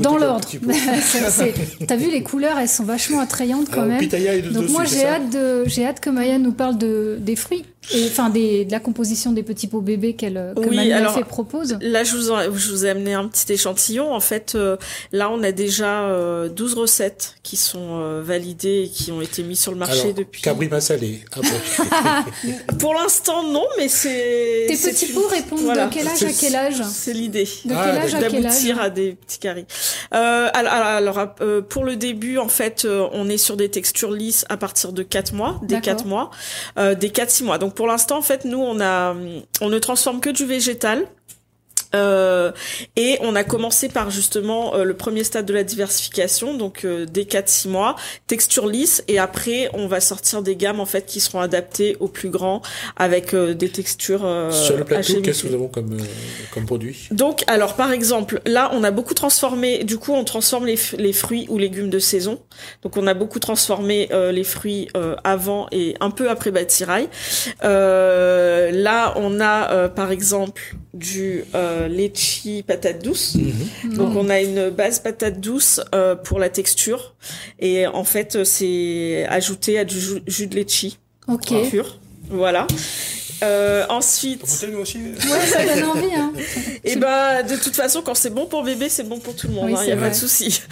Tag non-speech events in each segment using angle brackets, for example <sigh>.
Dans l'ordre. <laughs> T'as vu les couleurs, elles sont vachement attrayantes quand même. Donc moi j'ai hâte de, j'ai hâte que Maya nous parle de des fruits enfin des, de la composition des petits pots bébés qu'elle que oui, fait propose. Là je vous, je vous ai amené un petit échantillon. En fait, euh, là on a déjà euh, 12 recettes qui sont euh, validées et qui ont été mises sur le marché alors, depuis. Cabri salé. Ah <laughs> Pour l'instant non, mais c'est. Tes petits pots répondent de quel âge à quel âge C'est l'idée. De ah, quel âge à quel âge D'aboutir à des petits carrés. Euh, alors, alors pour le début en fait, on est sur des textures lisses à partir de 4 mois, des 4 mois, des 4-6 mois. Donc pour l'instant, en fait, nous, on a, on ne transforme que du végétal. Euh, et on a commencé par justement euh, le premier stade de la diversification, donc euh, des 4-6 mois, texture lisse, et après on va sortir des gammes en fait qui seront adaptées aux plus grands avec des textures. Sur le plateau, qu'est-ce que nous avons comme comme produit? Donc alors par exemple là on a beaucoup transformé, du coup on transforme les, les fruits ou légumes de saison, donc on a beaucoup transformé les fruits avant et un peu après Batirail. là on a par exemple du euh, litchi patate douce. Mhm. Donc on a une base patate douce euh, pour la texture et en fait c'est ajouté à du jus, de litchi ok pur. Voilà. Euh, ensuite. aussi. Ouais, ça donne envie. Hein. <laughs> et bah de toute façon quand c'est bon pour bébé c'est bon pour tout le monde. Il n'y hein, a pas de souci.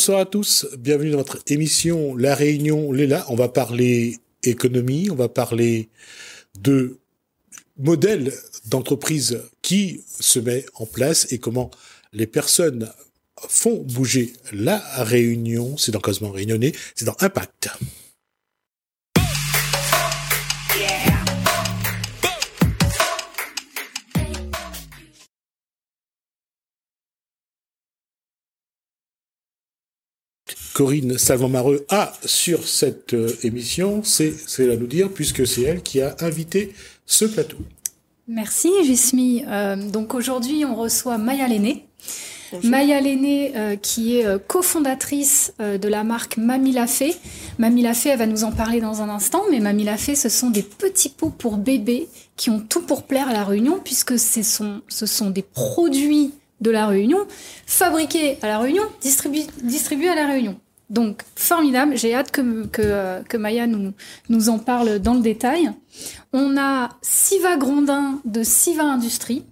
Bonsoir à tous, bienvenue dans notre émission La Réunion Léla. On va parler économie, on va parler de modèles d'entreprise qui se met en place et comment les personnes font bouger la Réunion. C'est dans Cosmo Réunionnais, c'est dans Impact. Corinne Salvant-Mareux a sur cette euh, émission, c'est à nous dire, puisque c'est elle qui a invité ce plateau. Merci, Jesmi. Euh, donc aujourd'hui, on reçoit Maya Lenné. Maya Lenné, euh, qui est cofondatrice de la marque Mamie Lafay. Mamie Lafay, elle va nous en parler dans un instant, mais Mamie Lafay, ce sont des petits pots pour bébés qui ont tout pour plaire à la Réunion, puisque ce sont, ce sont des produits de la Réunion, fabriqués à la Réunion, distribués à la Réunion. Donc formidable, j'ai hâte que, que, euh, que, Maya nous, nous en parle dans le détail. On a Siva Grondin de Siva Industrie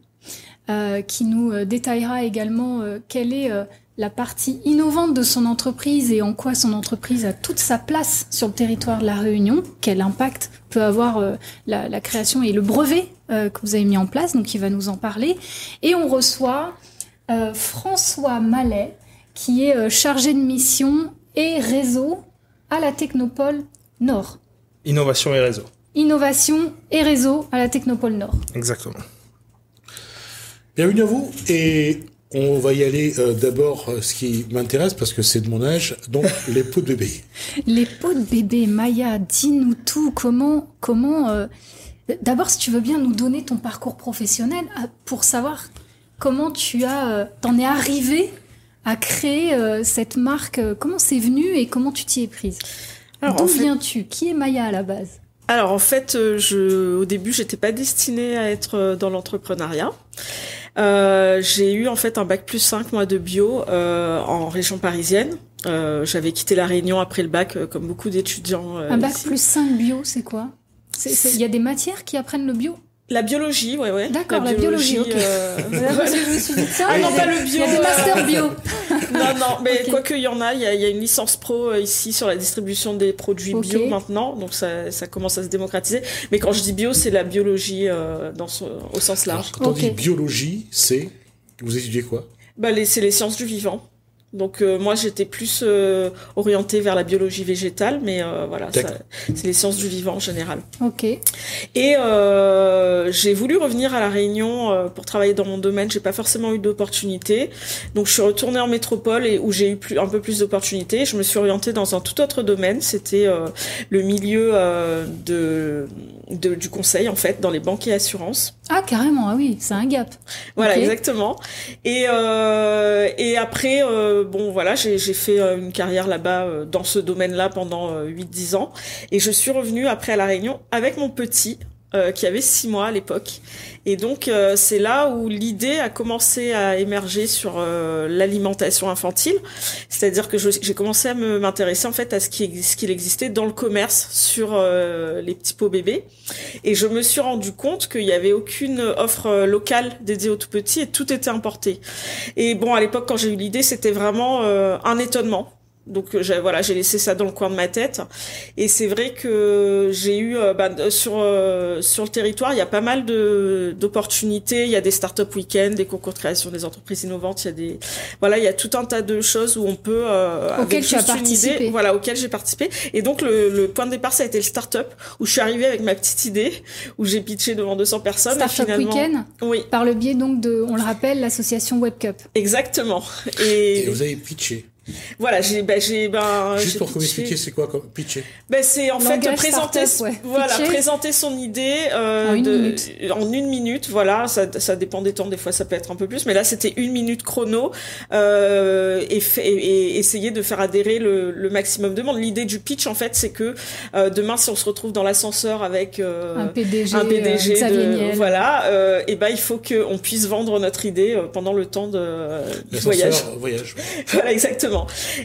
euh, qui nous euh, détaillera également quelle est la partie innovante de son entreprise et en quoi son entreprise a toute sa place sur le territoire de la Réunion, quel impact peut avoir la, la, création et le brevet que vous avez mis en place, donc il va nous en parler. Et on reçoit François Mallet, qui est chargé de mission et réseau à la Technopole Nord. Innovation et réseau. Innovation et réseau à la Technopole Nord. Exactement. Bienvenue à vous et on va y aller euh, d'abord euh, ce qui m'intéresse parce que c'est de mon âge, donc <laughs> les pots de bébé. Les pots de bébé, Maya, dis-nous tout. Comment, comment euh, D'abord, si tu veux bien nous donner ton parcours professionnel pour savoir comment tu as, t'en es arrivé à créer euh, cette marque euh, Comment c'est venu et comment tu t'y es prise? D'où viens-tu? Qui est Maya à la base? Alors en fait, euh, je, au début, j'étais pas destinée à être dans l'entrepreneuriat. Euh, j'ai eu en fait un bac plus 5 mois de bio euh, en région parisienne. Euh, J'avais quitté la Réunion après le bac, comme beaucoup d'étudiants. un bac plus 5 bio, c'est quoi? Il y a des matières qui apprennent le bio? La biologie, ouais, ouais. D'accord, la, biologie, ok. Euh... je me suis dit, tiens, ah, non, pas le bio. Il y a des masters bio. <laughs> non, non, mais quoi qu'il y en a, il y a, y a, une licence pro euh, ici sur la distribution des produits bio maintenant, donc ça, ça commence à se démocratiser. Mais quand je dis bio, c'est la biologie euh, dans son, au sens large. Alors, quand on dit biologie, c'est vous étudiez quoi? Bah, c'est les sciences du vivant. Donc euh, moi j'étais plus euh, orientée vers la biologie végétale, mais euh, voilà, c'est les sciences du vivant en général. Ok. Et j'ai voulu revenir à la Réunion pour travailler dans mon domaine. J'ai pas forcément eu d'opportunités, donc je suis retournée en métropole et où j'ai eu plus, un peu plus d'opportunités. Je me suis orientée dans un tout autre domaine. C'était le milieu de, de, du conseil en fait dans les banques et assurances. Ah carrément, ah oui, c'est un gap. Voilà exactement. Et et après bon, voilà, j'ai fait euh, une carrière là-bas euh, dans ce domaine-là pendant 8-10 euh, ans. Et je suis revenue après à La Réunion avec mon petit, qui avait 6 mois à l'époque. Et donc euh, c'est là où l'idée a commencé à émerger sur euh, l'alimentation infantile, c'est-à-dire que j'ai commencé à m'intéresser en fait à ce qui ce qu'il existait dans le commerce sur euh, les petits pots bébés, et je me suis rendu compte qu'il y avait aucune offre locale dédiée aux tout petits et tout était importé. Et bon à l'époque quand j'ai eu l'idée c'était vraiment un étonnement donc euh, voilà, j'ai laissé ça dans le coin de ma tête. Et c'est vrai que j'ai eu bah, sur euh, sur le territoire, il y a pas mal de d'opportunités. Il y a des start-up week-ends, des concours de création des entreprises innovantes. Il y a des voilà, il y a tout un tas de choses où on peut euh, auquel tu as participé. voilà, auquel j'ai participé. Et donc le, le, point de départ, ça a été le start-up où je suis arrivée avec ma petite idée, où j'ai pitché devant 200 personnes. Start-up week-end. Oui. Par le biais donc de, on le rappelle, l'association WebCup. Exactement. Et, Et vous avez pitché. Voilà, j'ai ben j'ai ben juste pour que vous expliquiez c'est quoi comme pitcher? Ben c'est en fait présenter voilà, présenter son idée euh, en, une de, minute. en une minute, voilà, ça ça dépend des temps, des fois ça peut être un peu plus, mais là c'était une minute chrono euh, et, et, essayer de faire adhérer le, le maximum de monde. L'idée du pitch en fait, c'est que euh, demain si on se retrouve dans l'ascenseur avec euh, un PDG, un PDG de, voilà, euh, et ben il faut que on puisse vendre notre idée pendant le temps de du voyage. voyage. <laughs> voilà exactement.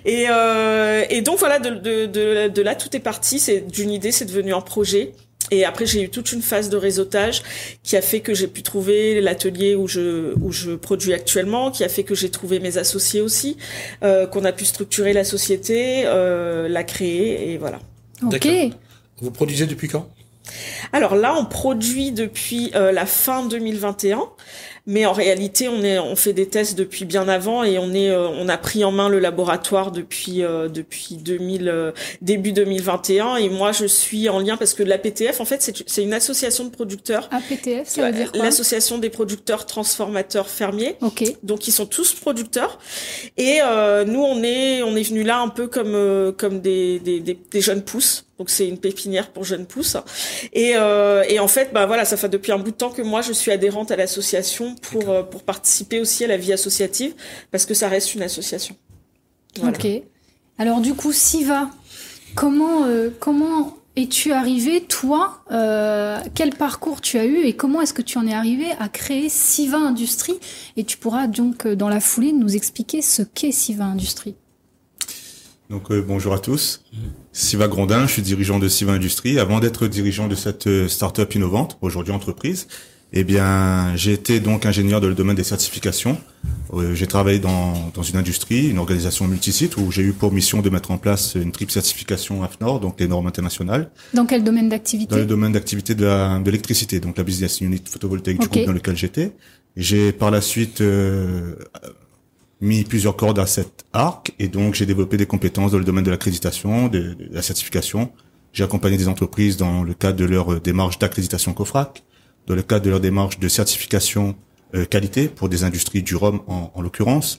Et, euh, et donc voilà, de, de, de, de, là tout est parti. C'est d'une idée, c'est devenu un projet. Et après, j'ai eu toute une phase de réseautage qui a fait que j'ai pu trouver l'atelier où je où je produis actuellement, qui a fait que j'ai trouvé mes associés aussi, euh, qu'on a pu structurer la société, euh, la créer et voilà. Ok. Vous produisez depuis quand? Alors là, on produit depuis euh, la fin 2021, mais en réalité, on est, on fait des tests depuis bien avant et on est, euh, on a pris en main le laboratoire depuis euh, depuis 2000 début 2021 et moi je suis en lien parce que l'APTF en fait c'est une association de producteurs. APTF, ça veut dire quoi? L'association des producteurs transformateurs fermiers. Ok. Donc ils sont tous producteurs et nous on est on est venu là un peu comme comme des des, des, des jeunes pousses donc c'est une pépinière pour jeunes pousses. Et, euh, et en fait, bah voilà, ça fait depuis un bout de temps que moi je suis adhérente à l'association pour euh, pour participer aussi à la vie associative parce que ça reste une association. Ok. Alors du coup, Siva, comment euh, comment es-tu arrivé toi euh, Quel parcours tu as eu et comment est-ce que tu en es arrivé à créer Siva Industrie? Et tu pourras donc dans la foulée nous expliquer ce qu'est Siva Industrie. Donc euh, bonjour à tous. Siva Grondin, je suis dirigeant de Siva Industrie. Avant d'être dirigeant de cette start-up innovante, aujourd'hui entreprise, eh bien, j'ai été donc ingénieur dans le domaine des certifications. Euh, j'ai travaillé dans, dans une industrie, une organisation multisite où j'ai eu pour mission de mettre en place une triple certification AFNOR, donc les normes internationales. Dans quel domaine d'activité Dans le domaine d'activité de l'électricité, donc la business unit photovoltaïque du groupe dans lequel j'étais. J'ai par la suite mis plusieurs cordes à cet arc et donc j'ai développé des compétences dans le domaine de l'accréditation, de, la certification. J'ai accompagné des entreprises dans le cadre de leur démarche d'accréditation COFRAC, dans le cadre de leur démarche de certification euh, qualité pour des industries du rhum en, en l'occurrence.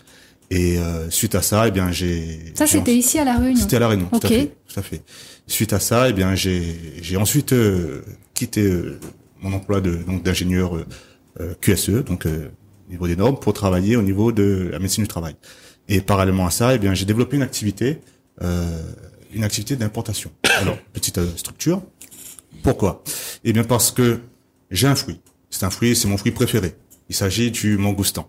Et euh, suite à ça, eh bien j'ai ça c'était ici à la Réunion. C'était à la Réunion, tout à fait, tout à fait. Suite à ça, eh bien j'ai j'ai ensuite euh, quitté mon emploi de donc d'ingénieur QSE, donc au niveau des normes pour travailler au niveau de la médecine du travail. Et parallèlement à ça, eh bien, j'ai développé une activité, euh, une activité d'importation. Alors, petite euh, structure. Pourquoi? Eh bien, parce que j'ai un fruit. C'est un fruit, c'est mon fruit préféré. Il s'agit du mangoustan.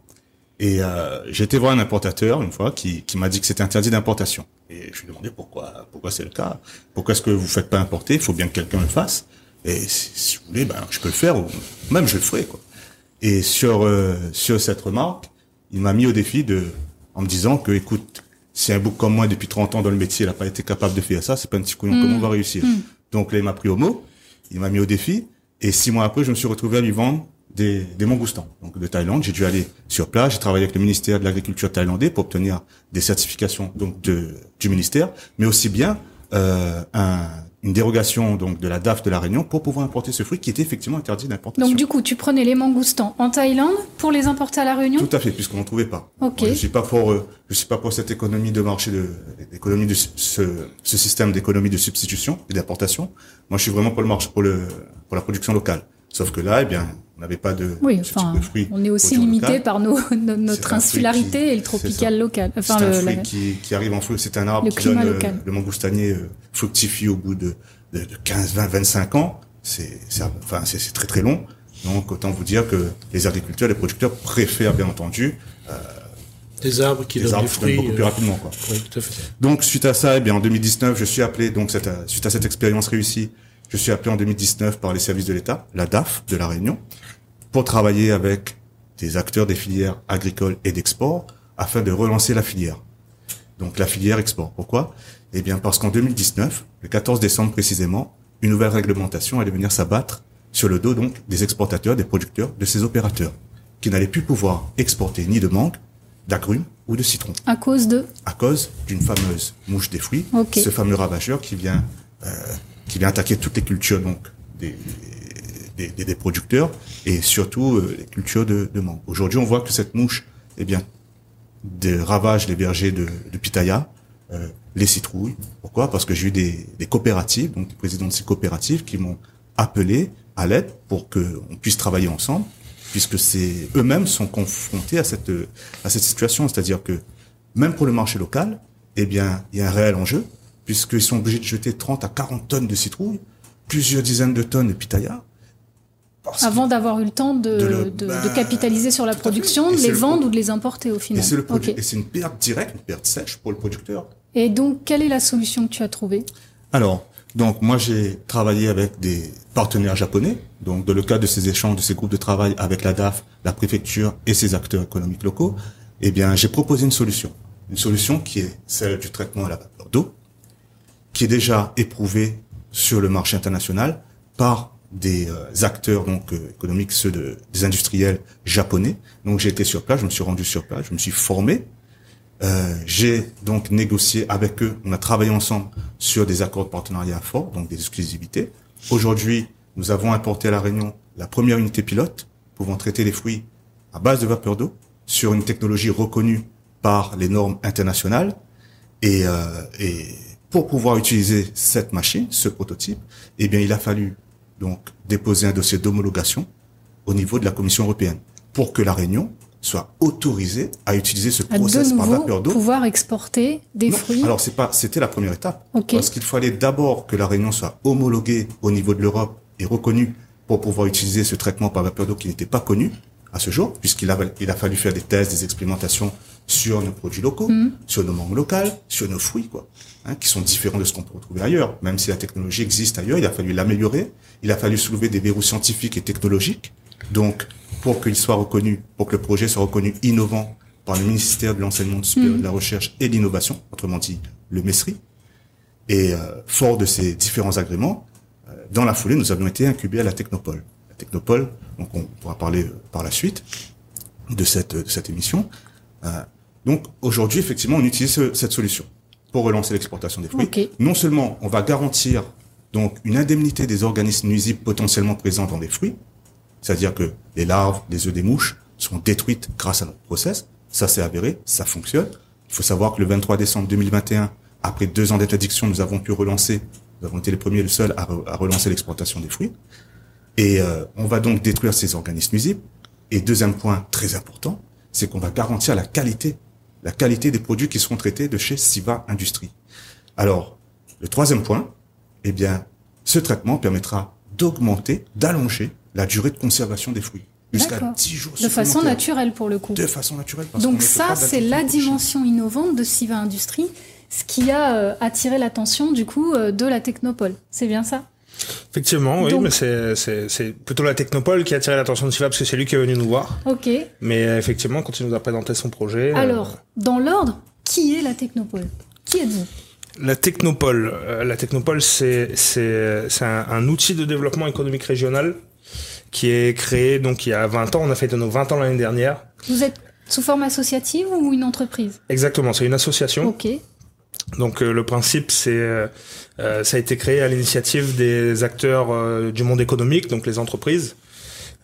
Et euh, j'ai été voir un importateur une fois qui, qui m'a dit que c'était interdit d'importation. Et je lui ai demandé pourquoi, pourquoi c'est le cas? Pourquoi est-ce que vous faites pas importer? Il faut bien que quelqu'un le fasse. Et si, si, vous voulez, ben je peux le faire. Ou même je le ferai. Quoi. Et sur euh, sur cette remarque, il m'a mis au défi de en me disant que écoute, si un bouc comme moi depuis 30 ans dans le métier, il n'a pas été capable de faire ça, c'est pas un petit couillon, comment on va réussir? Mm. Donc là, il m'a pris au mot, il m'a mis au défi, et six mois après, je me suis retrouvé à lui vendre des, des mangoustans, donc de Thaïlande. J'ai dû aller sur place. J'ai travaillé avec le ministère de l'Agriculture thaïlandais pour obtenir des certifications donc de, du ministère, mais aussi bien euh, un, une dérogation donc de la DAF de la Réunion pour pouvoir importer ce fruit qui était effectivement interdit d'importation. Donc du coup, tu prenais les mangoustans en Thaïlande pour les importer à la Réunion? Tout à fait, puisqu'on n'en trouvait pas. Ok. Moi, je suis pas pour, euh, je suis pas pour cette économie de marché de, l'économie de ce, ce système d'économie de substitution et d'importation. Moi, je suis vraiment pour le marché, pour le, pour la production locale. Sauf que là, eh bien, on n'avait pas de, Oui, ce type enfin, de fruit on est aussi limité par nos, no- notre insularité qui- et le tropical local. Enfin, c'est un le, fruit la- qui, qui arrive en fruit. C'est un arbre le qui climat donne, euh, local. le mangoustanier euh, fructifie au bout de, de, de 15, 20, 25 ans. C'est, c'est, enfin, c'est, c'est très très long. Donc, autant vous dire que les agriculteurs, les producteurs préfèrent bien entendu Des arbres qui les donnent arbres beaucoup plus euh, rapidement, quoi. Oui, tout à fait. Donc suite à ça, eh bien en 2019, je suis appelé donc cette, euh, suite à cette expérience réussie, je suis appelé en 2019 par les services de l'État, la DAF de la Réunion, pour travailler avec des acteurs des filières agricoles et d'export afin de relancer la filière. Donc la filière export. Pourquoi? Eh bien parce qu'en 2019, le 14 décembre précisément, une nouvelle réglementation allait venir s'abattre sur le dos donc des exportateurs, des producteurs, de ces opérateurs, qui n'allaient plus pouvoir exporter ni de mangue, d'agrumes ou de citron à cause de? à cause d'une fameuse mouche des fruits, Ok. ce fameux ravageur qui vient euh, qui vient attaquer toutes les cultures donc des des, producteurs et surtout euh, les cultures de, mangue. Aujourd'hui, on voit que cette mouche, eh bien, ravage les vergers de, pitaya, euh, les citrouilles. Pourquoi? Parce que j'ai eu des, coopératives, donc des présidents de ces coopératives qui m'ont appelé à l'aide pour que on puisse travailler ensemble, puisque eux-mêmes sont confrontés à cette à cette situation, c'est-à-dire que même pour le marché local, eh bien, il y a un réel enjeu, puisqu'ils sont obligés de jeter 30 à 40 tonnes de citrouilles, plusieurs dizaines de tonnes de pitaya. Avant d'avoir eu le temps de, De le- de- bah, de capitaliser sur la production, de les le vendre ou de les importer au final. et c'est une perte directe, une perte sèche pour le producteur. Et donc, quelle est la solution que tu as trouvée? Alors, donc moi j'ai travaillé avec des partenaires japonais. Donc dans le cadre de ces échanges, de ces groupes de travail avec la DAF, la préfecture et ses acteurs économiques locaux, eh bien j'ai proposé une solution. Une solution qui est celle du traitement à la vapeur d'eau, qui est déjà éprouvée sur le marché international par des euh, acteurs donc euh, économiques, ceux de, des industriels japonais. Donc j'ai été sur place, je me suis rendu sur place, je me suis formé euh, j'ai donc négocié avec eux, on a travaillé ensemble sur des accords de partenariat forts, donc des exclusivités. Aujourd'hui, nous avons importé à La Réunion la première unité pilote pouvant traiter les fruits à base de vapeur d'eau sur une technologie reconnue par les normes internationales. Et, euh, et pour pouvoir utiliser cette machine, ce prototype, eh bien, il a fallu donc déposer un dossier d'homologation au niveau de la Commission européenne pour que La Réunion soit autorisée à utiliser ce À de par vapeur d'eau pouvoir exporter des non, fruits. Alors c'est pas, c'était la première étape. Parce qu'il fallait d'abord que la Réunion soit homologuée au niveau de l'Europe et reconnue pour pouvoir utiliser ce traitement par vapeur d'eau qui n'était pas connu à ce jour, puisqu'il a, il a fallu faire des tests, des expérimentations sur nos produits locaux, Mm. sur nos mangues locales, sur nos fruits, quoi, hein, qui sont différents de ce qu'on peut retrouver ailleurs. Même si la technologie existe ailleurs, il a fallu l'améliorer, il a fallu soulever des verrous scientifiques et technologiques. Donc, pour qu'il soit reconnu, pour que le projet soit reconnu innovant par le ministère de l'enseignement supérieur, Mm. de la recherche et de l'innovation, autrement dit le MESRI. Et euh, fort de ces différents agréments, euh, dans la foulée, nous avions été incubés à la Technopole. La Technopole, donc on pourra parler euh, par la suite de cette, de cette émission. Euh, donc aujourd'hui, effectivement, on utilise ce- cette solution pour relancer l'exportation des fruits. Ok. Non seulement on va garantir donc une indemnité des organismes nuisibles potentiellement présents dans les fruits, c'est-à-dire que les larves, les œufs des mouches sont détruites grâce à notre process. Ça, c'est avéré, ça fonctionne. Il faut savoir que le 23 décembre 2021, après deux ans d'interdiction, nous avons pu relancer, nous avons été les premiers et les seuls à, re- à relancer l'exportation des fruits. Et euh, on va donc détruire ces organismes nuisibles. Et deuxième point très important, c'est qu'on va garantir la qualité, la qualité des produits qui seront traités de chez Siva Industrie. Alors, le troisième point, eh bien, ce traitement permettra d'augmenter, d'allonger la durée de conservation des fruits jusqu'à D'accord. 10 jours de façon naturelle pour le coup. De façon naturelle. parce Donc ça, c'est la dimension innovante de Siva Industries, ce qui a euh, attiré l'attention du coup euh, de la Technopole. C'est bien ça? Effectivement, oui, Donc- mais c'est, c'est, c'est plutôt la Technopole qui a attiré l'attention de Siva parce que c'est lui qui est venu nous voir. Ok. Mais euh, effectivement, quand il nous a présenté son projet. euh, Alors, dans l'ordre, qui est la Technopole? Qui êtes-vous? La Technopole, euh, la Technopole, c'est c'est c'est un, un outil de développement économique régional qui est créé donc il y a 20 ans. On a fait nos 20 ans l'année dernière. Vous êtes sous forme associative ou une entreprise? Exactement, c'est une association. Ok. Donc euh, le principe, c'est euh, euh, ça a été créé à l'initiative des acteurs euh, du monde économique, donc les entreprises,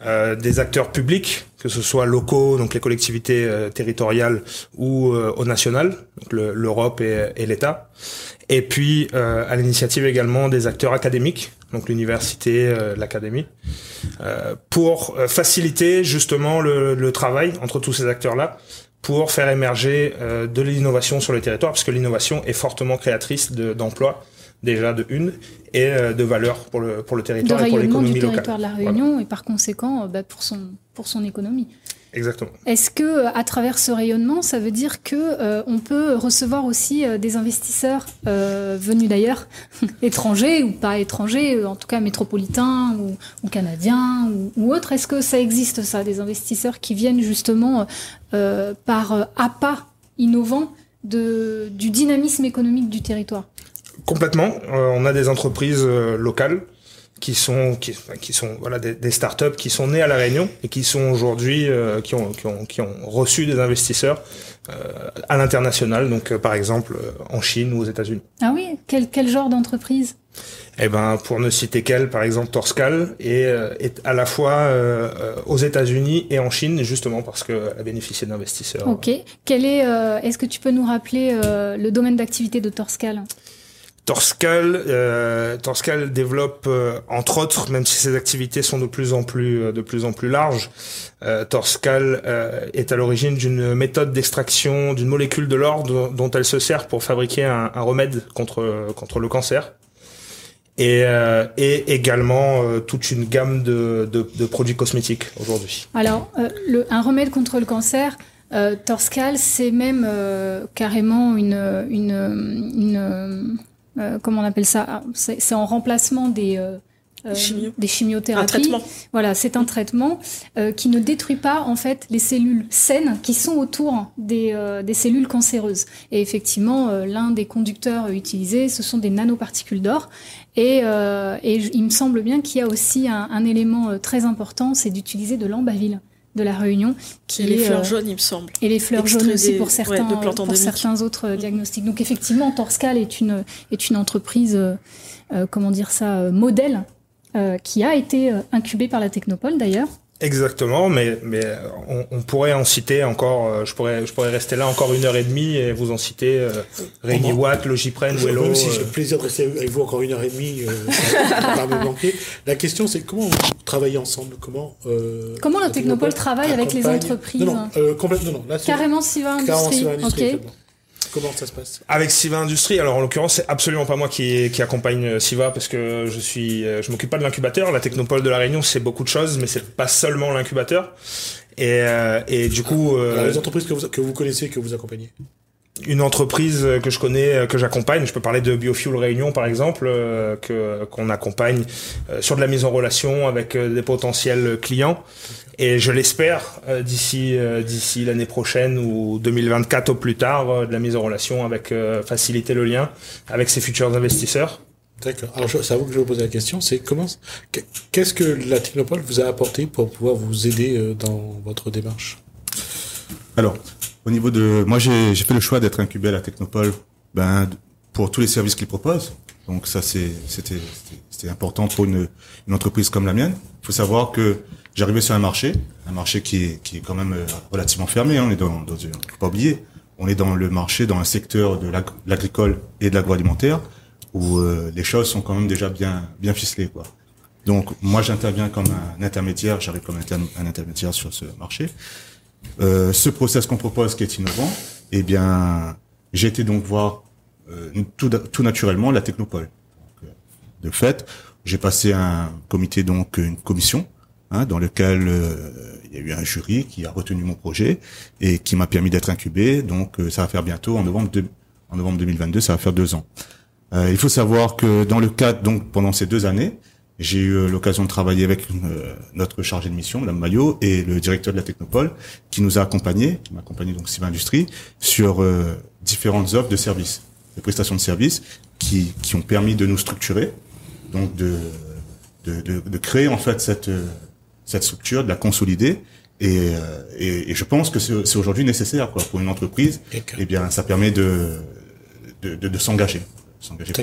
euh, des acteurs publics, que ce soit locaux, donc les collectivités territoriales ou au national, donc l'Europe et, l'État, et puis à l'initiative également des acteurs académiques, donc l'université, l'académie, pour faciliter justement le, le travail entre tous ces acteurs-là pour faire émerger euh, de l'innovation sur le territoire, parce que l'innovation est fortement créatrice d'emplois, déjà de une, et euh, de valeur pour le, pour le territoire et pour l'économie locale. territoire de la Réunion, et par conséquent, euh, bah, pour, son, pour son économie. Exactement. Est-ce que à travers ce rayonnement, ça veut dire que euh, on peut recevoir aussi euh, des investisseurs euh, venus d'ailleurs, <laughs> étrangers ou pas étrangers, en tout cas métropolitains ou, ou canadiens ou, ou autres? Est-ce que ça existe ça, des investisseurs qui viennent justement par appât innovant de, du dynamisme économique du territoire? Complètement. on a des entreprises locales qui sont qui, qui sont voilà des, des, startups qui sont nées à la Réunion et qui sont aujourd'hui euh, qui, ont, qui, ont, qui ont reçu des investisseurs euh, à l'international donc euh, par exemple euh, en Chine ou aux États-Unis. Ah oui, quel quel genre d'entreprise? Eh ben pour ne citer qu'elle par exemple Torscal est, est à la fois aux États-Unis et en Chine justement parce qu'elle a bénéficié d'investisseurs. OK. Quel est est-ce que tu peux nous rappeler le domaine d'activité de Torscal? Torscal, euh, Torscal développe euh, entre autres, même si ses activités sont de plus en plus euh, de plus en plus larges, euh, Torscal euh, est à l'origine d'une méthode d'extraction d'une molécule de l'or dont elle se sert pour fabriquer un, un remède contre contre le cancer. Et, euh, et également toute une gamme de, de, de produits cosmétiques aujourd'hui. Alors, le, un remède contre le cancer, euh, Torscal, c'est même euh, carrément une, une, une euh, comment on appelle ça? Ah, C'est en remplacement des euh, euh, Chimio. des chimiothérapies. Un traitement. Voilà, c'est un traitement euh, qui ne détruit pas en fait les cellules saines qui sont autour des, euh, des cellules cancéreuses. Et effectivement, euh, l'un des conducteurs utilisés, ce sont des nanoparticules d'or. Et, euh, et il me semble bien qu'il y a aussi un, un élément très important, c'est d'utiliser de l'ambaville de la Réunion, qui et les est, fleurs euh, jaunes, il me semble. et les fleurs Extrait jaunes aussi des- pour ouais, certains, de plantes pour certains autres euh, diagnostics. Donc effectivement, Torscal est une, est une entreprise, euh, euh, comment dire ça, euh, modèle, euh, qui a été euh, incubée par la Technopole d'ailleurs. Exactement, mais mais on, on pourrait en citer encore. euh, je pourrais je pourrais rester là encore une heure et demie et vous en citer euh, Rémi Watt, Logipren, Wello. Même si j'ai euh, le plaisir de rester avec vous encore une heure et demie, euh, <laughs> ça va pas me manquer. La question, c'est comment vous travaillez ensemble? Comment euh, Comment la Technopole travaille avec les entreprises? Non, non, euh, complètement. Non, là, Carrément Siva Industrie. exactement. Comment ça se passe? Avec Siva Industrie, alors en l'occurrence, c'est absolument pas moi qui, qui accompagne euh, Siva parce que je suis, euh, je m'occupe pas de l'incubateur. La Technopole de la Réunion, c'est beaucoup de choses, mais c'est pas seulement l'incubateur. Et, euh, et du coup, euh, Alors, Les entreprises que vous, que vous connaissez, que vous accompagnez? une entreprise que je connais, que j'accompagne, je peux parler de Biofuel Réunion par exemple, que qu'on accompagne sur de la mise en relation avec des potentiels clients. Et je l'espère euh, d'ici euh, d'ici l'année prochaine ou 2024 au plus tard, euh, de la mise en relation avec euh, faciliter le lien avec ses futurs investisseurs. D'accord. Alors, c'est à vous que je vais vous poser la question. C'est comment, qu'est-ce que la Technopole vous a apporté pour pouvoir vous aider dans votre démarche? Alors, au niveau de, moi j'ai fait le choix d'être incubé à la Technopole, ben pour tous les services qu'ils proposent. Donc ça c'était important pour une entreprise comme la mienne. Il faut savoir que j'arrivais sur un marché, un marché qui est quand même euh, relativement fermé. hein. On est dans pas oublier, on est dans le marché dans un secteur de l'ag- l'agricole et de l'agroalimentaire où euh, les choses sont quand même déjà bien ficelées. Donc moi j'interviens comme un intermédiaire, j'arrive comme un, inter- un intermédiaire sur ce marché. Euh, ce process qu'on propose qui est innovant, eh bien, j'ai été donc voir tout, tout naturellement la Technopole. Euh, de fait, j'ai passé un comité, donc une commission, hein, dans lequel euh, il y a eu un jury qui a retenu mon projet et qui m'a permis d'être incubé. Donc, euh, ça va faire bientôt en novembre, de- en novembre 2022, ça va faire deux ans. Euh, il faut savoir que dans le cadre, donc pendant ces deux années, j'ai eu euh, l'occasion de travailler avec euh, notre chargé de mission, Madame Maillot, et le directeur de la Technopole, qui nous a accompagnés, qui m'a accompagné donc Civa Industrie, sur euh, différentes offres de services, de prestations de services, qui, qui ont permis de nous structurer, donc de, de, de, de créer en fait cette euh, cette structure, de la consolider. Et, et, et je pense que c'est aujourd'hui nécessaire quoi, pour une entreprise. Eh bien, ça permet de, de, de, de s'engager. s'engager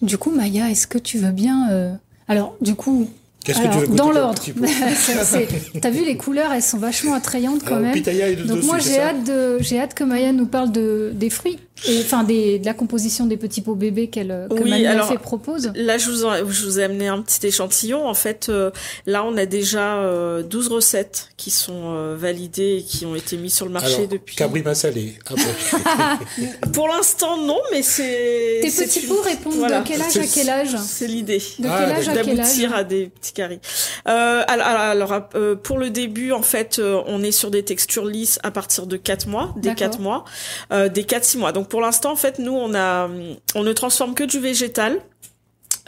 du coup, Maya, est-ce que tu veux bien... Euh... Alors, du coup, Qu'est-ce que tu veux Dans l'ordre. <laughs> T'as vu les couleurs, elles sont vachement attrayantes quand même. Donc moi j'ai hâte de, j'ai hâte que Maya nous parle de des fruits enfin des, de la composition des petits pots bébés qu'elle que oui, fait propose. Là je vous, je vous ai amené un petit échantillon. En fait, euh, là on a déjà euh, 12 recettes qui sont euh, validées et qui ont été mises sur le marché Alors, depuis. Cabrima salé. <laughs> Pour l'instant non, mais c'est. Tes petits pots répondent voilà. de quel âge à quel âge? C'est l'idée. De ah, quel âge à quel âge? D'aboutir à des petits carrés. Euh, alors, alors euh, pour le début, en fait, euh, on est sur des textures lisses à partir de 4 mois, des 4 mois, euh, des 4-6 mois. Donc pour l'instant, en fait, nous, on a, on ne transforme que du végétal.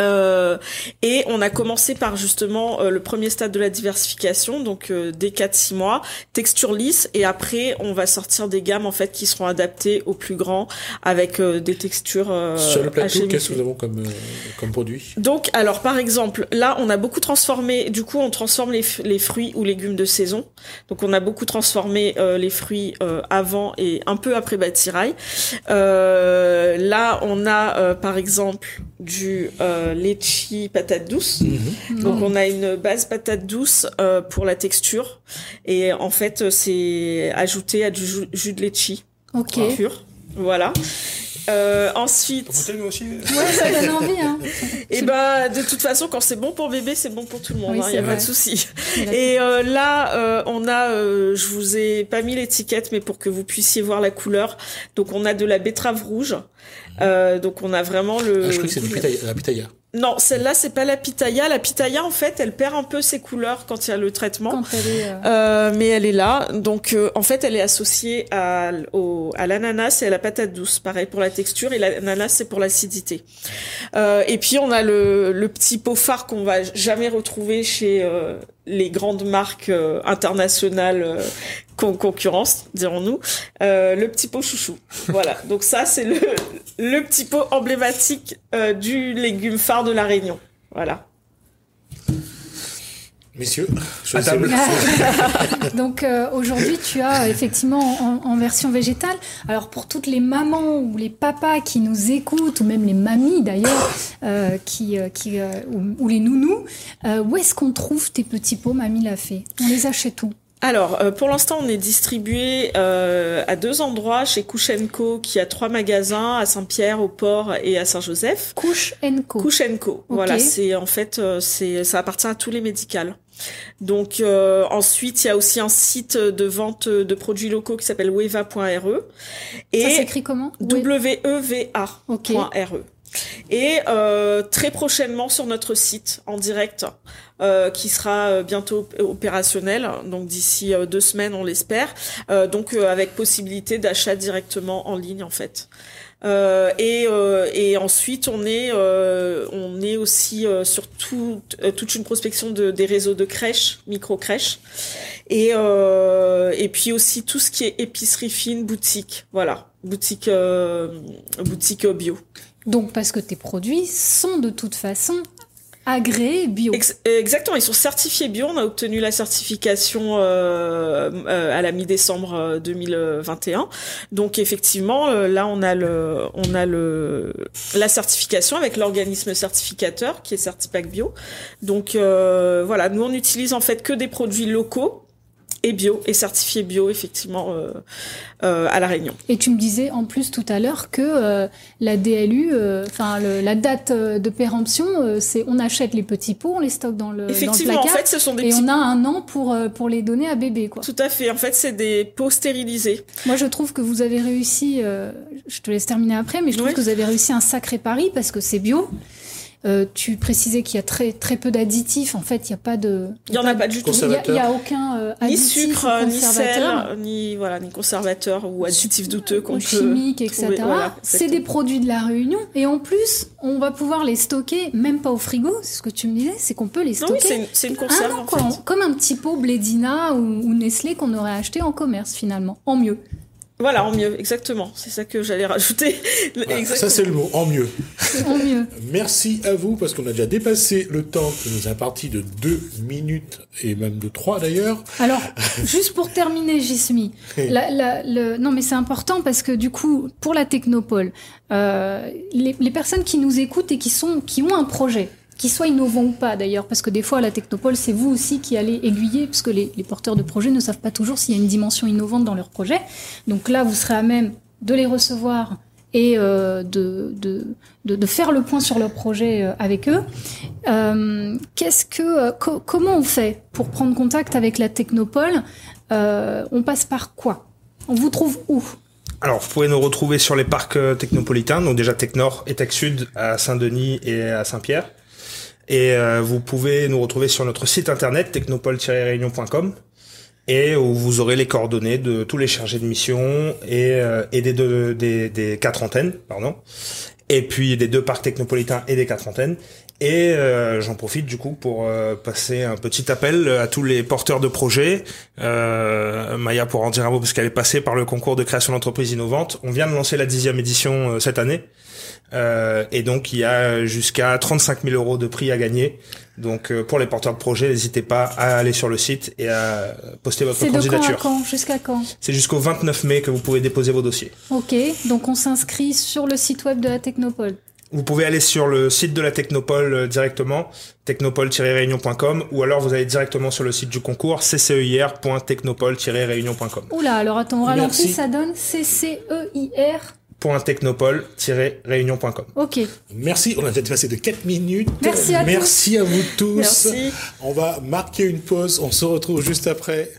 Euh, et on a commencé par justement euh, le premier stade de la diversification, donc euh, des 4-6 mois, texture lisse, et après on va sortir des gammes en fait qui seront adaptées aux plus grands avec euh, des textures. Sur le plateau, qu'est-ce que nous avons comme comme produit? Donc alors par exemple là on a beaucoup transformé, du coup on transforme les, les fruits ou légumes de saison, donc on a beaucoup transformé les fruits avant et un peu après Batirail. là on a par exemple du euh, litchi patate douce. Mhm. Donc on a une base patate douce euh, pour la texture et en fait c'est ajouté à du jus, de litchi ok pur. Voilà. Euh, ensuite. aussi. Ouais, ça donne envie. Hein. <laughs> Et bah de toute façon, quand c'est bon pour bébé, c'est bon pour tout le monde. Il oui, n'y hein, a vrai. pas de souci. Et euh, là, euh, on a, euh, je vous ai pas mis l'étiquette, mais pour que vous puissiez voir la couleur. Donc on a de la betterave rouge. Euh, donc on a vraiment le. Ah, je crois que c'est la pitaya. Non, celle-là, c'est pas la pitaya. La pitaya, en fait, elle perd un peu ses couleurs quand il y a le traitement. Quand elle est, euh... Euh, mais elle est là. Donc, euh, en fait, elle est associée à, au, à l'ananas et à la patate douce. Pareil pour la texture. Et l'ananas, c'est pour l'acidité. Euh, et puis, on a le, le petit pot phare qu'on va jamais retrouver chez euh, les grandes marques internationales concurrence, dirons-nous, euh, le petit pot chouchou. Voilà. Donc ça, c'est le, le petit pot emblématique euh, du légume phare de la Réunion. Voilà. Messieurs, à table. <laughs> Donc euh, aujourd'hui, tu as effectivement en, en, version végétale. Alors pour toutes les mamans ou les papas qui nous écoutent, ou même les mamies d'ailleurs, euh, qui, qui ou, ou, les nounous, où est-ce qu'on trouve tes petits pots Mamie l'a fait On les achète où? Alors, euh, pour l'instant, on est distribué euh, à deux endroits, chez Kouchenko, qui a trois magasins, à Saint-Pierre, au Port et à Saint-Joseph. Kouchenko. Kouchenko. Okay. Voilà, c'est en fait, euh, c'est ça appartient à tous les médicales. Donc euh, ensuite, il y a aussi un site de vente de produits locaux qui s'appelle weva.re. Et ça s'écrit comment? W-E-V-A.re. Okay. Et euh, très prochainement sur notre site en direct, euh, qui sera bientôt opérationnel, donc d'ici euh, deux semaines on l'espère, euh, donc euh, avec possibilité d'achat directement en ligne en fait. et, et ensuite on est on est aussi sur tout, toute une prospection de, des réseaux de crèches, micro crèches, et et puis aussi tout ce qui est épicerie fine, boutique, voilà, boutique boutique bio. Donc parce que tes produits sont de toute façon agréés bio. Ex exactement, ils sont certifiés bio. On a obtenu la certification euh, euh, à la mi-décembre 2021. Donc effectivement, euh, là on a le, on a le, la certification avec l'organisme certificateur qui est Certipac Bio. Donc euh, voilà, nous on utilise en fait que des produits locaux et bio et certifié bio effectivement euh, euh, à la Réunion. Et tu me disais en plus tout à l'heure que euh, la DLU, euh, enfin la date de péremption, euh, c'est on achète les petits pots, on les stocke dans le effectivement dans le en fait ce sont des et petits... on a un an pour pour les donner à bébé quoi. Tout à fait. En fait c'est des pots stérilisés. Moi je trouve que vous avez réussi. je te laisse terminer après, mais je trouve oui. que vous avez réussi un sacré pari parce que c'est bio. Euh, tu précisais qu'il y a très très peu d'additifs. En fait, il n'y a pas de. Il y en a pas du tout. Il n'y a, a, aucun euh, ni sucre, ni sel, ni voilà, ni conservateur ou additif douteux qu'on peut chimique, etc. Voilà, c'est des produits de la Réunion et en plus, on va pouvoir les stocker même pas au frigo. C'est ce que tu me disais, c'est qu'on peut les stocker. C'est une, une conserve. Quoi, en fait. Comme un petit pot Blédina ou, ou Nestlé qu'on aurait acheté en commerce finalement, en mieux. Voilà, en mieux, exactement. C'est ça que j'allais rajouter. <laughs> Voilà, ça, c'est le mot, en mieux. mieux. <laughs> Merci à vous parce qu'on a déjà dépassé le temps que nous a parti de deux minutes et même de trois d'ailleurs. Alors, <laughs> juste pour terminer, Jismi, le... non mais c'est important parce que du coup, pour la Technopole, euh, les, les personnes qui nous écoutent et qui sont qui ont un projet, qui soit innovant ou pas d'ailleurs, parce que des fois à la Technopole, c'est vous aussi qui allez aiguiller, parce que les, porteurs de projets ne savent pas toujours s'il y a une dimension innovante dans leur projet. Donc là, vous serez à même de les recevoir et euh, de, faire le point sur leur projet euh, avec eux. Euh, comment on fait pour prendre contact avec la Technopole On passe par quoi? On vous trouve où? Alors, vous pouvez nous retrouver sur les parcs technopolitains, donc déjà Tech Nord et Tech Sud à Saint-Denis et à Saint-Pierre. Et euh, vous pouvez nous retrouver sur notre site internet technopole-réunion.com et où vous aurez les coordonnées de tous les chargés de mission et, euh, et des, deux, des, des quatre antennes, pardon, et puis des deux parcs technopolitains et des quatre antennes. Et euh, j'en profite du coup pour euh, passer un petit appel à tous les porteurs de projets. Euh, Maya pour en dire un mot parce qu'elle est passée par le concours de création d'entreprises innovantes. On vient de lancer la dixième édition euh, cette année. Euh, et donc il y a jusqu'à 35 000 euros de prix à gagner. Donc pour les porteurs de projets, n'hésitez pas à aller sur le site et à poster votre candidature. C'est de quand Jusqu'à quand C'est jusqu'au 29 mai que vous pouvez déposer vos dossiers. Ok, donc on s'inscrit sur le site web de la Technopole. Vous pouvez aller sur le site de la Technopole euh, directement, technopole-réunion.com, ou alors vous allez directement sur le site du concours, cceir.technopole-réunion.com. Oula, alors attends, on ralentit, ça donne cceir réunion.com. Ok. Merci, on a déjà passé de 4 minutes. Merci à Merci tous. à vous tous. Merci. On va marquer une pause, on se retrouve juste après.